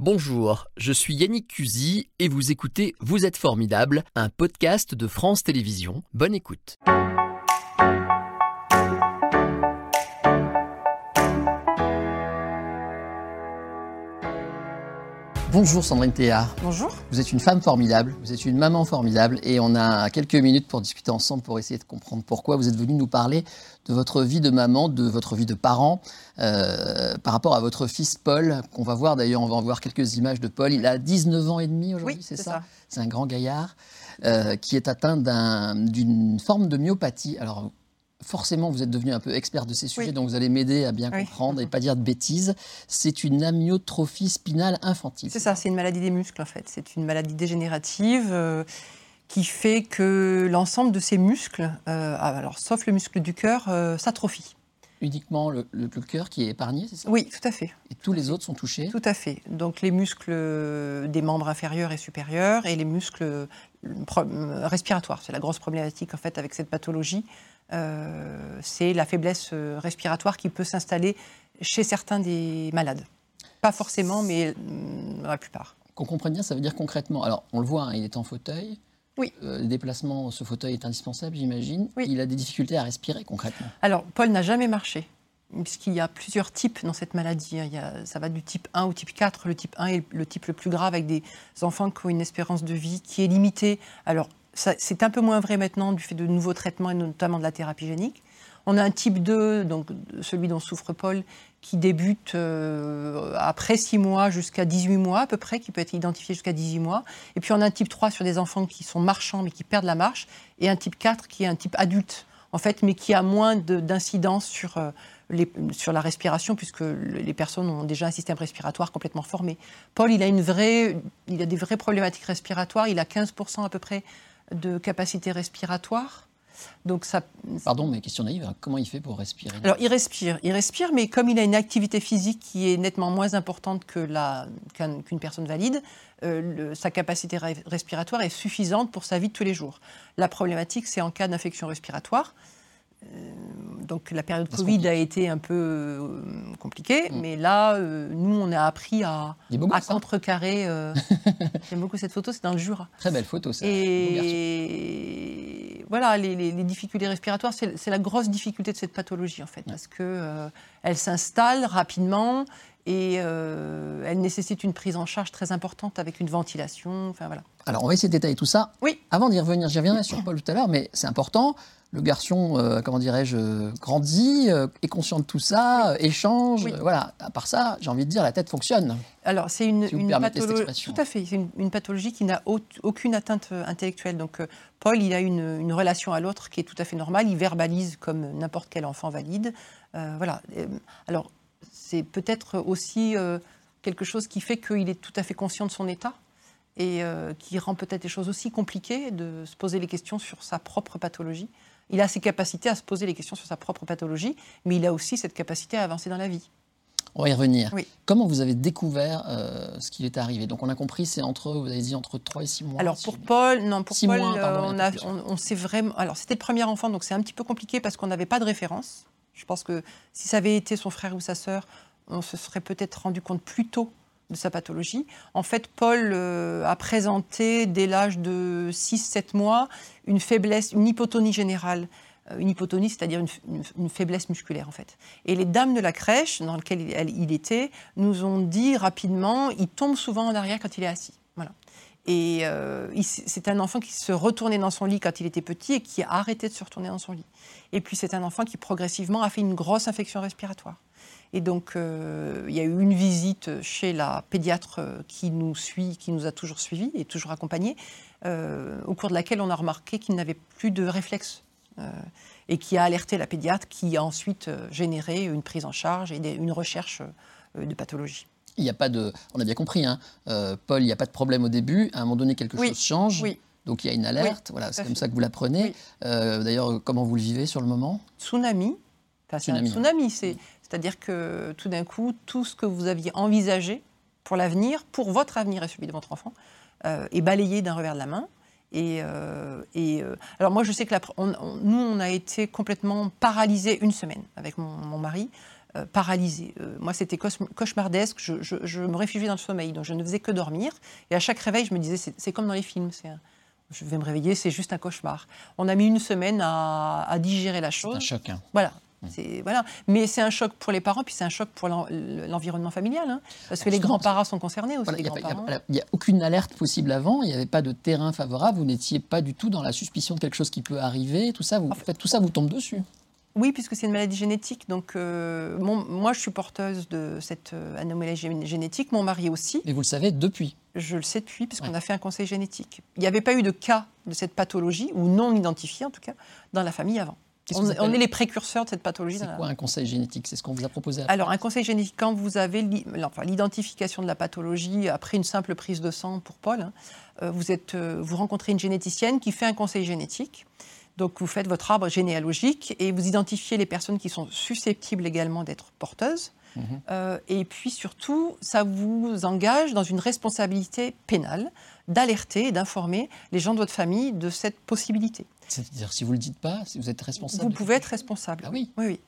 Bonjour, je suis Yannick Cusy et vous écoutez Vous êtes formidable, un podcast de France Télévisions. Bonne écoute. Bonjour Sandrine Théard. Bonjour. Vous êtes une femme formidable, vous êtes une maman formidable et on a quelques minutes pour discuter ensemble pour essayer de comprendre pourquoi vous êtes venue nous parler de votre vie de maman, de votre vie de parent euh, par rapport à votre fils Paul, qu'on va voir d'ailleurs, on va en voir quelques images de Paul. Il a 19 ans et demi aujourd'hui, Oui, c'est ça, ça. C'est un grand gaillard euh, qui est atteint d'un- d'une forme de myopathie. Alors forcément, vous êtes devenu un peu expert de ces sujets, donc vous allez m'aider à bien Oui. comprendre et pas dire de bêtises. C'est une amyotrophie spinale infantile. C'est ça, c'est une maladie des muscles en fait. C'est une maladie dégénérative euh, qui fait que l'ensemble de ces muscles, euh, alors sauf le muscle du cœur, euh, s'atrophie. Uniquement le, le- le cœur qui est épargné, c'est ça? Oui, tout à fait. Et tous les autres sont touchés? Tout à fait. Donc les muscles euh, des membres inférieurs et supérieurs et les muscles respiratoires. C'est la grosse problématique en fait avec cette pathologie. Euh, c'est la faiblesse euh, respiratoire qui peut s'installer chez certains des malades. Pas forcément, mais euh, dans la plupart. Qu'on comprenne bien, ça veut dire concrètement. Alors, on le voit, hein, il est en fauteuil. Oui. Euh, le déplacement, ce fauteuil est indispensable, j'imagine. Oui. Il a des difficultés à respirer concrètement. Alors, Paul n'a jamais marché, puisqu'il y a plusieurs types dans cette maladie. hein. Il y a- ça va du type 1 au type 4. Le type 1 est le type le plus grave, avec des enfants qui ont une espérance de vie qui est limitée. Alors, c'est un peu moins vrai maintenant du fait de nouveaux traitements, et notamment de la thérapie génique. On a un type 2, donc celui dont souffre Paul, qui débute euh, après 6 mois jusqu'à 18 mois à peu près, qui peut être identifié jusqu'à 18 mois. Et puis on a un type 3 sur des enfants qui sont marchands mais qui perdent la marche, et un type 4 qui est un type adulte, en fait, mais qui a moins de- d'incidence sur, euh, sur la respiration, puisque le- les personnes ont déjà un système respiratoire complètement formé. Paul, il a des vraies problématiques respiratoires, il a 15% à peu près de capacité respiratoire. Donc ça, Pardon, mais question naïve, hein, comment il fait pour respirer? Alors, il respire, il respire, mais comme il a une activité physique qui est nettement moins importante que la- qu'un- qu'une personne valide, euh, le- sa capacité re- respiratoire est suffisante pour sa vie de tous les jours. La problématique, c'est en cas d'infection respiratoire. Euh, donc, la période Covid a été un peu euh, compliquée, Mm. mais là, euh, nous, on a appris à, beau à hein contrecarrer. euh, J'aime beaucoup cette photo, c'est dans le Jura. Très belle photo, ça. Et voilà, les, les- les difficultés respiratoires, c'est la grosse difficulté de cette pathologie, en fait, parce que elle s'installe rapidement et elle nécessite une prise en charge très importante avec une ventilation. Enfin voilà. Alors, on va essayer de détailler tout ça. Oui. Avant d'y revenir, j'y reviendrai sur Paul tout à l'heure, mais c'est important. Le garçon, euh, comment dirais-je, euh, grandit, euh, est conscient de tout ça, euh, échange. Oui. voilà. À part ça, j'ai envie de dire, la tête fonctionne. Alors, c'est une, Si une permettez cette patholo- expression. Tout à fait. C'est une, une pathologie qui n'a au- aucune atteinte euh, intellectuelle. Donc, Paul, il a une, une relation à l'autre qui est tout à fait normale. Il verbalise comme n'importe quel enfant valide. Voilà. Alors, c'est peut-être aussi quelque chose qui fait qu'il est tout à fait conscient de son état et qui rend peut-être les choses aussi compliquées de se poser les questions sur sa propre pathologie. Il a ses capacités à se poser les questions sur sa propre pathologie, mais il a aussi cette capacité à avancer dans la vie. On va y revenir. Oui. Comment vous avez découvert euh, ce qui lui est arrivé? Donc, on a compris, c'est entre, vous avez dit, entre 3 et 6 mois. Alors pour Paul, non, pour Paul, mois, pardon, on, a sait vraiment. Alors c'était le premier enfant, donc c'est un petit peu compliqué parce qu'on n'avait pas de référence. Je pense que si ça avait été son frère ou sa sœur, on se serait peut-être rendu compte plus tôt de sa pathologie. En fait, Paul euh, a présenté dès l'âge de 6-7 mois une faiblesse, une hypotonie générale. Euh, Une hypotonie, c'est-à-dire une, faiblesse musculaire en fait. Et les dames de la crèche dans laquelle il, il était nous ont dit rapidement, il tombe souvent en arrière quand il est assis. Voilà. Et euh, c'est un enfant qui se retournait dans son lit quand il était petit et qui a arrêté de se retourner dans son lit. Et puis c'est un enfant qui progressivement a fait une grosse infection respiratoire. Et donc euh, il y a eu une visite chez la pédiatre euh, qui nous suit, qui nous a toujours suivis et toujours accompagnés, au cours de laquelle on a remarqué qu'il n'avait plus de réflexe. et qui a alerté la pédiatre, qui a ensuite généré une prise en charge et une recherche de pathologie. Il n'y a pas de. On a bien compris, hein. Euh, Paul, il n'y a pas de problème au début. À un moment donné, quelque Oui, chose change. oui. Donc il y a une alerte. voilà, c'est comme ça que vous l'apprenez. Euh, D'ailleurs, comment vous le vivez sur le moment? Tsunami. Enfin, c'est un Tsunami. tsunami, c'est, c'est-à-dire que tout d'un coup, tout ce que vous aviez envisagé pour l'avenir, pour votre avenir et celui de votre enfant, euh, est balayé d'un revers de la main. Et, euh, et, euh, alors moi, je sais que la pr- on- on- nous, on a été complètement paralysés une semaine avec mon, mon mari. Euh, paralysée. Euh, moi, c'était cauchemardesque. Je, je, me réfugiais dans le sommeil, donc je ne faisais que dormir. Et à chaque réveil, je me disais, c'est comme dans les films. je vais me réveiller, c'est juste un cauchemar. On a mis une semaine à, digérer la chose. C'est un choc. Hein. Voilà. Mmh. Voilà. Mais c'est un choc pour les parents, puis c'est un choc pour l'environnement familial. Hein, parce que les grands-parents sont concernés aussi. Il n'y a, aucune alerte possible avant, il n'y avait pas de terrain favorable, vous n'étiez pas du tout dans la suspicion de quelque chose qui peut arriver, tout ça, vous, en fait, tout ça vous tombe dessus. Oui, puisque c'est une maladie génétique. Donc, euh, moi, je suis porteuse de cette euh, anomalie génétique, mon mari aussi. Et vous le savez depuis Je le sais depuis, puisqu'on a fait un conseil génétique. Il n'y avait pas eu de cas de cette pathologie, ou non identifié en tout cas, dans la famille avant. On, est les précurseurs de cette pathologie. C'est quoi un conseil génétique? C'est ce qu'on vous a proposé Alors, un conseil génétique, quand vous avez l'identification de la pathologie après une simple prise de sang pour Paul, hein, euh, vous, êtes, vous rencontrez une généticienne qui fait un conseil génétique. Donc vous faites votre arbre généalogique et vous identifiez les personnes qui sont susceptibles également d'être porteuses. Mhm. Euh, et puis surtout, ça vous engage dans une responsabilité pénale d'alerter et d'informer les gens de votre famille de cette possibilité. C'est-à-dire, si vous ne le dites pas, si vous êtes responsable Vous pouvez être responsable. Ah oui Oui, oui.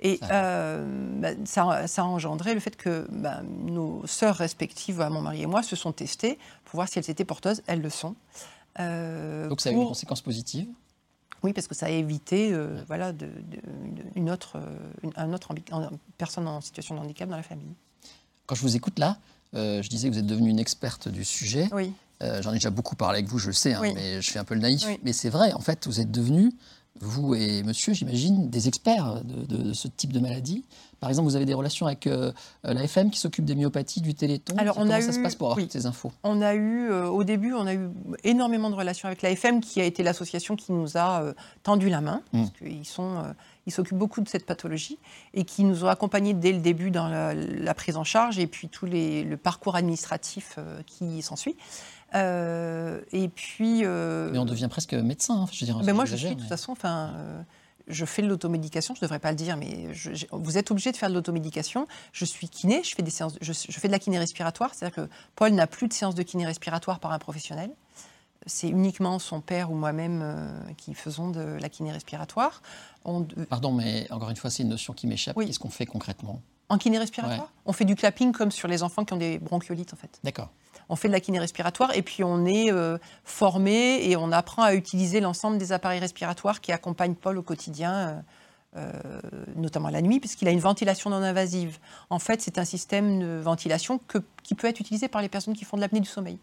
Et ça, euh, bah, ça, a engendré le fait que bah, nos sœurs respectives, mon mari et moi, se sont testées pour voir si elles étaient porteuses. Elles le sont. Euh, Donc ça a eu une conséquence positive oui, parce que ça a évité euh, voilà, de, une autre, une, un autre personne en situation de handicap dans la famille. Quand je vous écoute là, euh, je disais que vous êtes devenue une experte du sujet. Oui. Euh, j'en ai déjà beaucoup parlé avec vous, je le sais, hein, mais je fais un peu le naïf. Mais c'est vrai, en fait, vous êtes devenue vous et monsieur, j'imagine, des experts de, ce type de maladie. Par exemple, vous avez des relations avec euh, la FM qui s'occupe des myopathies, du Téléthon. Alors, on Comment ça se passe pour avoir ces infos? On a eu, euh, au début, on a eu énormément de relations avec la FM, qui a été l'association qui nous a euh, tendu la main, mmh. parce qu'ils sont, ils s'occupent beaucoup de cette pathologie et qui nous ont accompagnés dès le début dans la, prise en charge et puis tout les, le parcours administratif qui s'ensuit. Euh, et puis. Euh, mais on devient presque médecin, hein, je veux dire. Ben moi, je suis, de toute façon, enfin. Euh, je fais de l'automédication, je ne devrais pas le dire, mais vous êtes obligé de faire de l'automédication. Je suis kiné, je fais, des séances, je, fais de la kiné respiratoire, c'est-à-dire que Paul n'a plus de séance de kiné respiratoire par un professionnel. C'est uniquement son père ou moi-même qui faisons de la kiné respiratoire. Pardon, mais encore une fois, c'est une notion qui m'échappe. Qu'est-ce qu'on fait concrètement? En kiné respiratoire? On fait du clapping comme sur les enfants qui ont des bronchiolites, en fait. D'accord on fait de la kiné respiratoire et puis on est euh, formé et on apprend à utiliser l'ensemble des appareils respiratoires qui accompagnent Paul au quotidien. Euh, euh, notamment la nuit, puisqu'il a une ventilation non invasive. En fait, c'est un système de ventilation qui peut être utilisé par les personnes qui font de l'apnée du sommeil.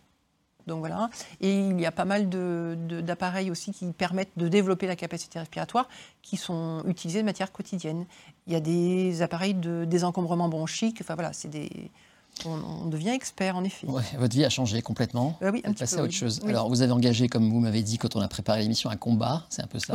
Donc voilà. Et il y a pas mal d'appareils aussi qui permettent de développer la capacité respiratoire qui sont utilisés de matière quotidienne. Il y a des appareils de désencombrement bronchique. Enfin voilà, c'est des on, devient expert, en effet. votre vie a changé complètement. Euh, oui, un petit à autre chose. Alors, vous avez engagé, comme vous m'avez dit quand on a préparé l'émission, un combat, c'est un peu ça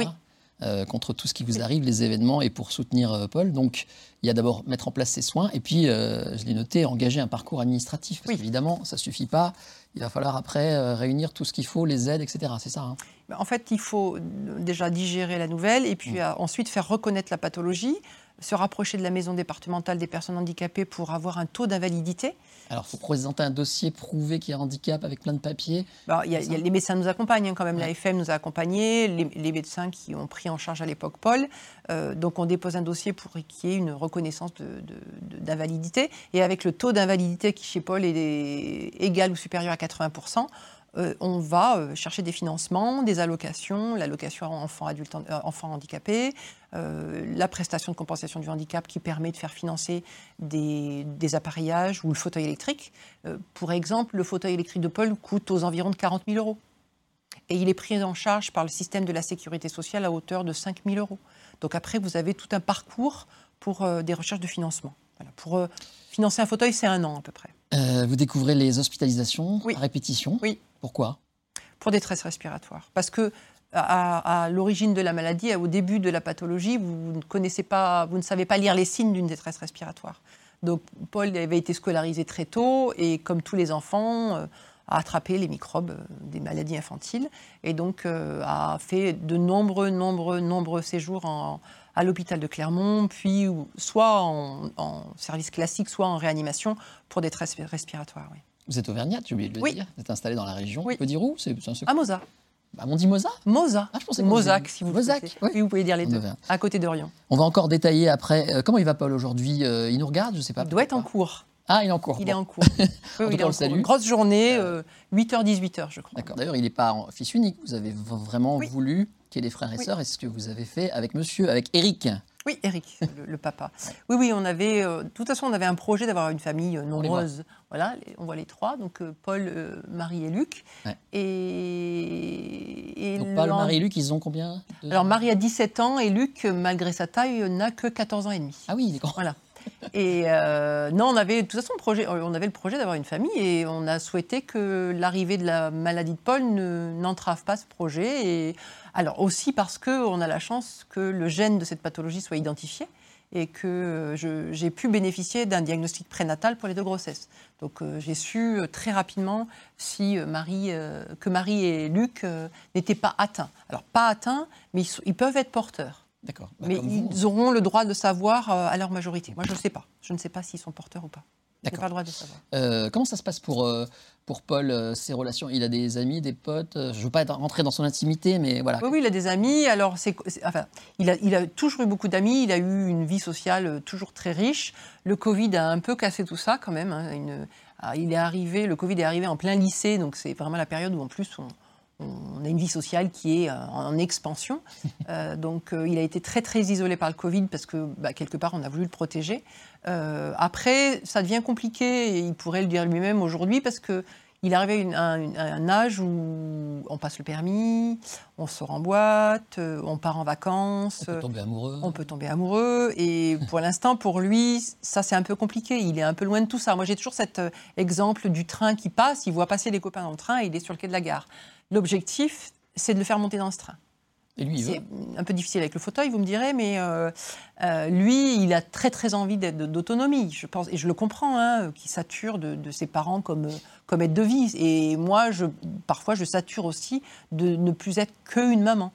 euh, contre tout ce qui vous arrive, les événements, et pour soutenir euh, Paul. Donc, il y a d'abord mettre en place ses soins, et puis, je l'ai noté, engager un parcours administratif. Parce qu'évidemment, ça ne suffit pas. Il va falloir après réunir tout ce qu'il faut, les aides, etc. C'est ça hein En fait, il faut déjà digérer la nouvelle, et puis mmh. ensuite faire reconnaître la pathologie se rapprocher de la maison départementale des personnes handicapées pour avoir un taux d'invalidité. Alors, il faut présenter un dossier prouvé qu'il y a handicap avec plein de papiers. Bah, y a, les médecins nous accompagnent hein, quand même, la FM nous a accompagnés, les, médecins qui ont pris en charge à l'époque Paul. Euh, donc, on dépose un dossier pour qu'il y ait une reconnaissance d'invalidité. Et avec le taux d'invalidité qui, chez Paul, est égal ou supérieur à 80 euh, on va euh, chercher des financements, des allocations, l'allocation enfants, euh, enfants handicapés, la prestation de compensation du handicap qui permet de faire financer des, appareillages ou le fauteuil électrique. pour exemple, le fauteuil électrique de Paul coûte aux environs de 40 000 euros. Et il est pris en charge par le système de la sécurité sociale à hauteur de 5 000 euros. Donc après, vous avez tout un parcours pour des recherches de financement. Pour financer un fauteuil, c'est un an à peu près. vous découvrez les hospitalisations oui. à répétition. Oui. Pourquoi? Pour détresse respiratoire. Parce que à, l'origine de la maladie, au début de la pathologie, vous ne connaissez pas, vous ne savez pas lire les signes d'une détresse respiratoire. Donc Paul avait été scolarisé très tôt et comme tous les enfants, euh, a attrapé les microbes euh, des maladies infantiles et donc euh, a fait de nombreux, nombreux, nombreux séjours à l'hôpital de Clermont, puis soit en, en, service classique, soit en réanimation pour détresse respiratoire. Oui. Vous êtes auvergnate, j'ai oublié de le oui. dire. Vous êtes installé dans la région. Oui. On peut dire où? C'est À Moza. Bah, on dit Moza Moza. Ah, je pensais Mozac, disait- si vous souhaitez. oui. Oui, vous pouvez dire les On deux. À côté d'Orion. On va encore détailler après. Euh, comment il va Paul aujourd'hui Euh, Il nous regarde Je sais pas. Il doit être en cours. Ah, il est en cours. Il Bon. est en cours. Oui, oui, il est en cours. Une grosse journée, euh, 8h, 18h, je crois. D'accord. D'ailleurs, il n'est pas en fils unique. Vous avez vraiment Oui. voulu qu'il y ait des frères et sœurs. Et c'est ce que vous avez fait avec monsieur, avec Eric. Oui, Eric, le, le papa. Oui, oui, on avait, euh, de toute façon, on avait un projet d'avoir une famille euh, nombreuse. Voilà, les- on voit les trois, donc euh, Paul, euh, Marie et Luc. Ouais. Et, et Donc, Paul, Marie et Luc, ils ont combien Alors Marie a 17 ans et Luc, euh, malgré sa taille, euh, n'a que 14 ans et demi. Ah oui, il est grand. Voilà. Et euh, non, on avait de toute façon le projet, on avait le projet d'avoir une famille et on a souhaité que l'arrivée de la maladie de Paul ne- n'entrave pas ce projet. Et alors aussi parce que on a la chance que le gène de cette pathologie soit identifié et que j'ai pu bénéficier d'un diagnostic prénatal pour les deux grossesses. Donc euh, j'ai su euh, très rapidement si que Marie et Luc n'étaient pas atteints. Alors pas atteints, mais ils peuvent être porteurs. D'accord. Bah, Mais vous. ils auront le droit de savoir euh, à leur majorité. Moi, je ne sais pas. Je ne sais pas s'ils sont porteurs ou pas. D'accord. pas le droit de savoir. Euh, comment ça se passe pour, euh, pour Paul, euh, ses relations? Il a des amis, des potes? Je ne veux pas rentrer dans son intimité, mais voilà. Oui, oui, il a des amis. Alors, c'est, enfin, il a, il a toujours eu beaucoup d'amis. Il a eu une vie sociale toujours très riche. Le Covid a un peu cassé tout ça, quand même. hein. Une- ah, il est arrivé, le Covid est arrivé en plein lycée, donc c'est vraiment la période où, en plus, on, on a une vie sociale qui est euh, en expansion. Euh, donc, euh, il a été très, très isolé par le Covid parce que, bah, quelque part, on a voulu le protéger. Euh, après, ça devient compliqué, et il pourrait le dire lui-même aujourd'hui, parce que il arrivé à, un, à un âge où on passe le permis, on sort en boîte, on part en vacances, On peut tomber amoureux. on peut tomber amoureux. Et pour l'instant, pour lui, ça c'est un peu compliqué. Il est un peu loin de tout ça. Moi, j'ai toujours cet exemple du train qui passe. Il voit passer les copains dans le train et il est sur le quai de la gare. L'objectif, c'est de le faire monter dans ce train. Et lui, il veut. C'est un peu difficile avec le fauteuil, vous me direz, mais euh, euh, lui, il a très très envie d'être- d'autonomie, je pense, et je le comprends, hein, qu'il sature de, de ses parents comme, comme aide de vie. Et moi, je, parfois, je sature aussi de ne plus être qu'une maman.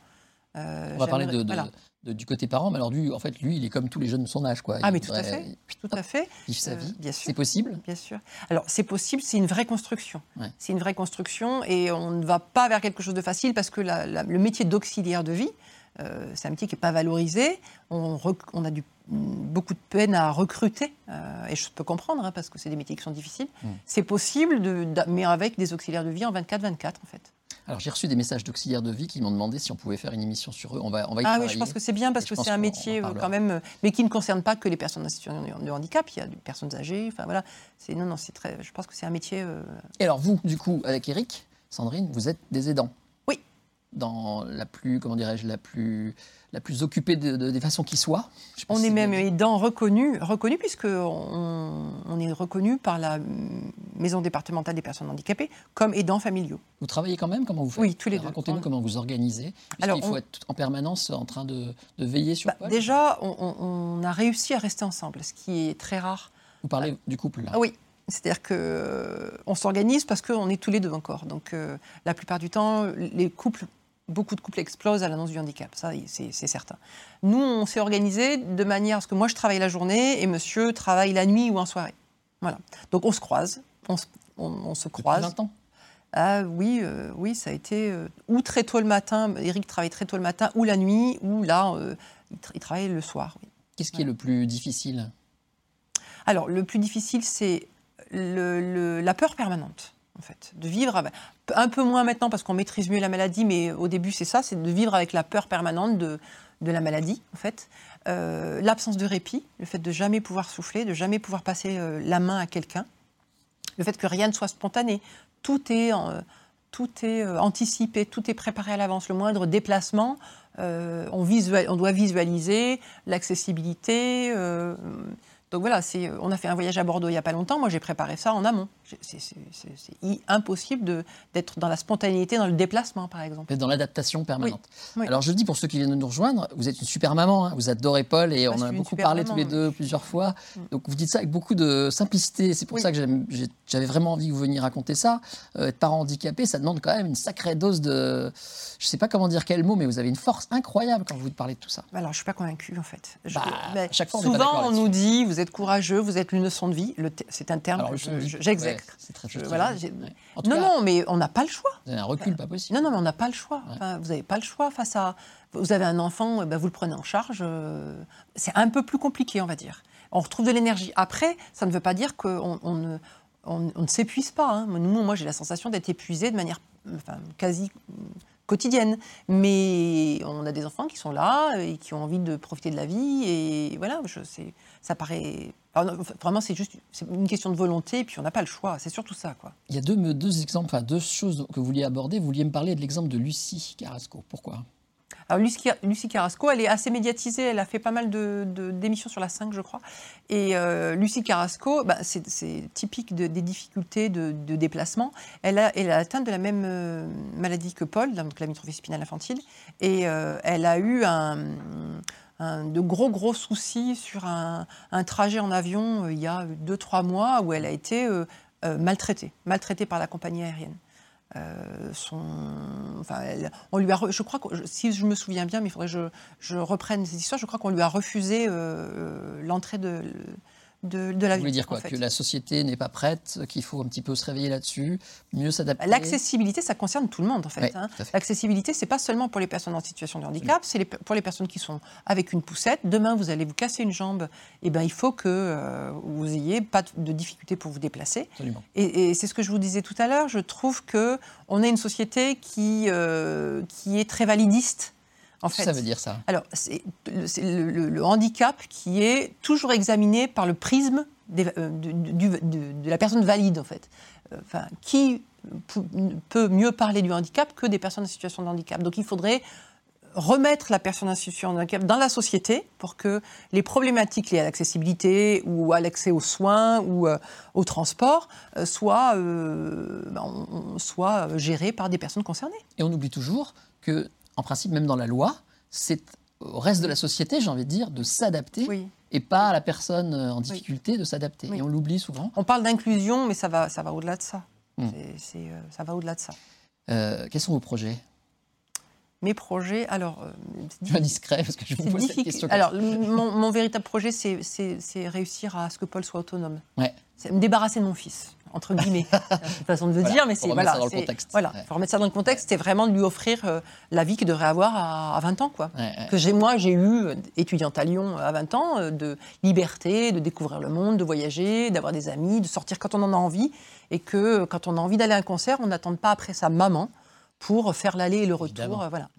Euh, On va parler de, de- voilà. De- du côté parent, mais alors lui, en fait, lui, il est comme tous les jeunes de son âge, quoi. Ah, mais tout à fait, tout à fait. Vivre sa Euh, vie. bien sûr. C'est possible? Bien sûr. Alors, c'est possible, c'est une vraie construction. Ouais. C'est une vraie construction et on ne va pas vers quelque chose de facile parce que la- la- le métier d'auxiliaire de vie, euh, c'est un métier qui n'est pas valorisé. On, a du- beaucoup de peine à recruter euh, et je peux comprendre hein, parce que c'est des métiers qui sont difficiles. Mm. C'est possible, de, mais avec des auxiliaires de vie en 24-24 en fait. Alors, j'ai reçu des messages d'auxiliaires de vie qui m'ont demandé si on pouvait faire une émission sur eux. On va, on va y Ah oui, je pense que c'est bien parce que c'est un métier euh, quand même, euh, mais qui ne concerne pas que les personnes en situation de handicap. Il y a des personnes âgées. Enfin voilà, c'est non non, c'est très. Je pense que c'est un métier. euh, Et alors, vous, du coup, avec Eric, Sandrine, vous êtes des aidants. Dans la plus, comment dirais-je, la plus, la plus occupée de- de- des façons qui soient. On si est même aidant reconnu, reconnu puisque on, on est reconnu par la maison départementale des personnes handicapées comme aidants familiaux. Vous travaillez quand même Comment vous faites Oui, tous les deux. Racontez-nous On- comment vous organisez. Alors, Alors, il faut on- être en permanence en train de, de veiller sur Bah, Paul. déjà, on, a réussi à rester ensemble, ce qui est très rare. Vous parlez du couple, là. Ah oui, c'est-à-dire que euh, s'organise parce qu'on est tous les deux encore. Donc euh, la plupart du temps, les couples, beaucoup de couples explosent à l'annonce du handicap, ça c'est certain. Nous, on s'est organisé de manière à ce que moi je travaille la journée et monsieur travaille la nuit ou en soirée. Voilà. Donc on se croise, on se, on- on se Depuis croise. 20 ans Ah oui, euh, oui, ça a été euh, ou très tôt le matin. Eric travaille très tôt le matin, ou la nuit, ou là, euh, il, tra- il travaille le soir. oui. Qu'est-ce qui est le plus difficile? Alors, le plus difficile, c'est le- le- la peur permanente, de vivre un peu moins maintenant parce qu'on maîtrise mieux la maladie, mais au début, c'est ça, c'est de vivre avec la peur permanente de, la maladie, en fait. Euh, L'absence de répit, le fait de jamais pouvoir souffler, de jamais pouvoir passer euh, la main à quelqu'un, le fait que rien ne soit spontané, tout est, euh, tout est anticipé, tout est préparé à l'avance. Le moindre déplacement, on doit visualiser l'accessibilité. Euh, donc voilà, c'est, on a fait un voyage à Bordeaux il n'y a pas longtemps. Moi, j'ai préparé ça en amont. C'est, impossible d'être dans la spontanéité, dans le déplacement, par exemple. Êtes dans l'adaptation permanente. Oui. Alors, je le dis pour ceux qui viennent de nous rejoindre, vous êtes une super maman, hein. vous adorez Paul et Ah, on en a beaucoup parlé maman, tous les oui. deux plusieurs fois. Mm. Donc, vous dites ça avec beaucoup de simplicité. C'est pour ça que j'avais vraiment envie que vous veniez raconter ça. Euh, être parent handicapé, ça demande quand même une sacrée dose de. Je ne sais pas comment dire quel mot, mais vous avez une force incroyable quand vous parlez de tout ça. Alors, je ne suis pas convaincue, en fait. Je- Bah, à chaque fois, on souvent, on nous dit, vous vous êtes courageux, vous êtes une leçon de vie. C'est un terme je- j'exècre. ouais, Je- voilà, Ouais. Non, cas, non, mais on n'a pas le choix. vous avez un recul pas possible. Non, non, mais on n'a pas le choix. Enfin, vous n'avez pas le choix face à. Vous avez un enfant, eh ben, vous le prenez en charge. euh, C'est un peu plus compliqué, on va dire. On retrouve de l'énergie. Après, ça ne veut pas dire qu'on on ne, on- on ne s'épuise pas. hein. Nous, moi, j'ai la sensation d'être épuisée de manière enfin, quasi quotidienne. Mais on a des enfants qui sont là et qui ont envie de profiter de la vie. Et voilà, je, ça paraît. vraiment, c'est juste une question de volonté. Et puis, on n'a pas le choix. C'est surtout ça, quoi. Il y a deux, deux exemples, enfin deux choses que vous vouliez aborder. Vous vouliez me parler de l'exemple de Lucie Carrasco. Pourquoi? Lucie, Carrasco, elle est assez médiatisée. Elle a fait pas mal de- d'émissions sur la 5, je crois. Et euh, Lucie Carrasco, bah, c'est typique de- des difficultés de, déplacement. Elle a, atteint de la même euh, maladie que Paul, donc la mytrophie spinale infantile. Et euh, elle a eu un, de gros, gros soucis sur un, trajet en avion il y a 2-3 mois où elle a été maltraitée, maltraitée par la compagnie aérienne. Euh, on lui a, je crois que, si je me souviens bien, mais il faudrait que je, reprenne cette histoire, je crois qu'on lui a refusé euh, l'entrée de, de, de Vous l'avion. voulez dire quoi en fait. Que la société n'est pas prête, qu'il faut un petit peu se réveiller là-dessus, mieux s'adapter? L'accessibilité, ça concerne tout le monde en fait. Oui, hein. fait. L'accessibilité, c'est pas seulement pour les personnes en situation de handicap, c'est pour les personnes qui sont avec une poussette. Demain, vous allez vous casser une jambe, et ben il faut que euh, vous ayez pas de- de difficulté pour vous déplacer. Absolument. Et, et c'est ce que je vous disais tout à l'heure. Je trouve que on est une société qui euh, qui est très validiste. En fait, ça veut dire ça? alors, c'est le, handicap qui est toujours examiné par le prisme des- euh, du- du- de, de la personne valide, en fait. Euh, Enfin, qui peut mieux parler du handicap que des personnes en situation de handicap Donc, il faudrait remettre la personne en situation de handicap dans la société pour que les problématiques liées à l'accessibilité ou à l'accès aux soins ou euh, au transport euh, soient, euh, ben, soient gérées par des personnes concernées. Et on oublie toujours que, en principe, même dans la loi, c'est au reste de la société, j'ai envie de dire, de s'adapter Oui. et pas à la personne euh, en difficulté de s'adapter. Oui. Et on l'oublie souvent. On parle d'inclusion, mais ça va, ça va au-delà de ça. Hmm. Euh, ça va au-delà de ça. Euh, quels sont vos projets? Mes projets, alors. euh, suis indiscret parce que je vous pose cette question. Alors, mon, mon véritable projet, c'est- réussir à ce que Paul soit autonome. Ouais. C'est me débarrasser de mon fils, entre guillemets. c'est une façon de le Voilà, dire, mais c'est. Voilà, ça dans le contexte. Voilà, Ouais. faut remettre ça dans le contexte. C'est vraiment de lui offrir euh, la vie qu'il devrait avoir à, à 20 ans, quoi. Ouais, ouais. Que j'ai, moi, j'ai eu, euh, étudiante à Lyon à 20 ans, euh, de liberté, de découvrir le monde, de voyager, d'avoir des amis, de sortir quand on en a envie. Et que euh, quand on a envie d'aller à un concert, on n'attende pas après sa maman pour faire l'aller et le retour. Évidemment. euh, voilà.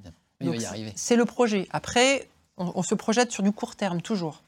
Il va Donc, y arriver. C'est le projet. Après, on, on se projette sur du court terme, toujours.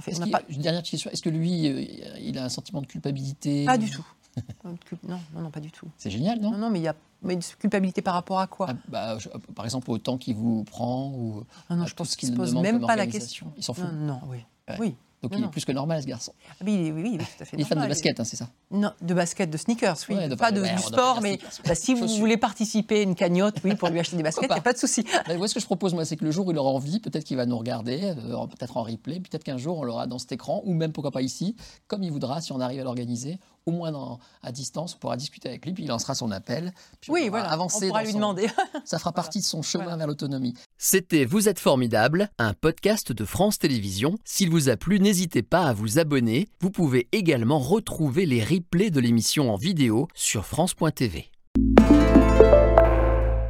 Fait- on pas, Une dernière question. Est-ce que lui, euh, il a un sentiment de culpabilité pas du tout. non, non, non, pas du tout. C'est génial, non? Non, non, mais il y a mais une culpabilité par rapport à quoi? Ah, bah, je- Par exemple, au temps qu'il vous prend ou Non, je pense qu'il qu'il se pose même pas la question. Il s'en fout. Non, non, oui. Ouais. Oui. Donc Non, il est non. plus que normal, ce garçon. Ah, il est- oui, oui, il est tout à fait Il est fan de basket, hein, c'est ça Non, de basket, de sneakers, oui. Ouais, de- pas de, ouais, du sport, mais bah, si vous Chaussures. voulez participer à une cagnotte, oui, pour lui acheter des baskets, il n'y a pas de souci. Bah, ce que je propose, moi, c'est que le jour où il aura envie, peut-être qu'il va nous regarder, euh, peut-être en replay, peut-être qu'un jour on l'aura dans cet écran, ou même pourquoi pas ici, comme il voudra, si on arrive à l'organiser, au moins dans- à distance, on pourra discuter avec lui, puis il lancera son appel. Puis on Oui, pourra voilà, avancer on pourra lui son- demander. Ça fera partie de son chemin Voilà. vers l'autonomie. C'était Vous êtes formidable, un podcast de France Télévisions. S'il vous a plu, n'hésitez pas à vous abonner. Vous pouvez également retrouver les replays de l'émission en vidéo sur France.tv.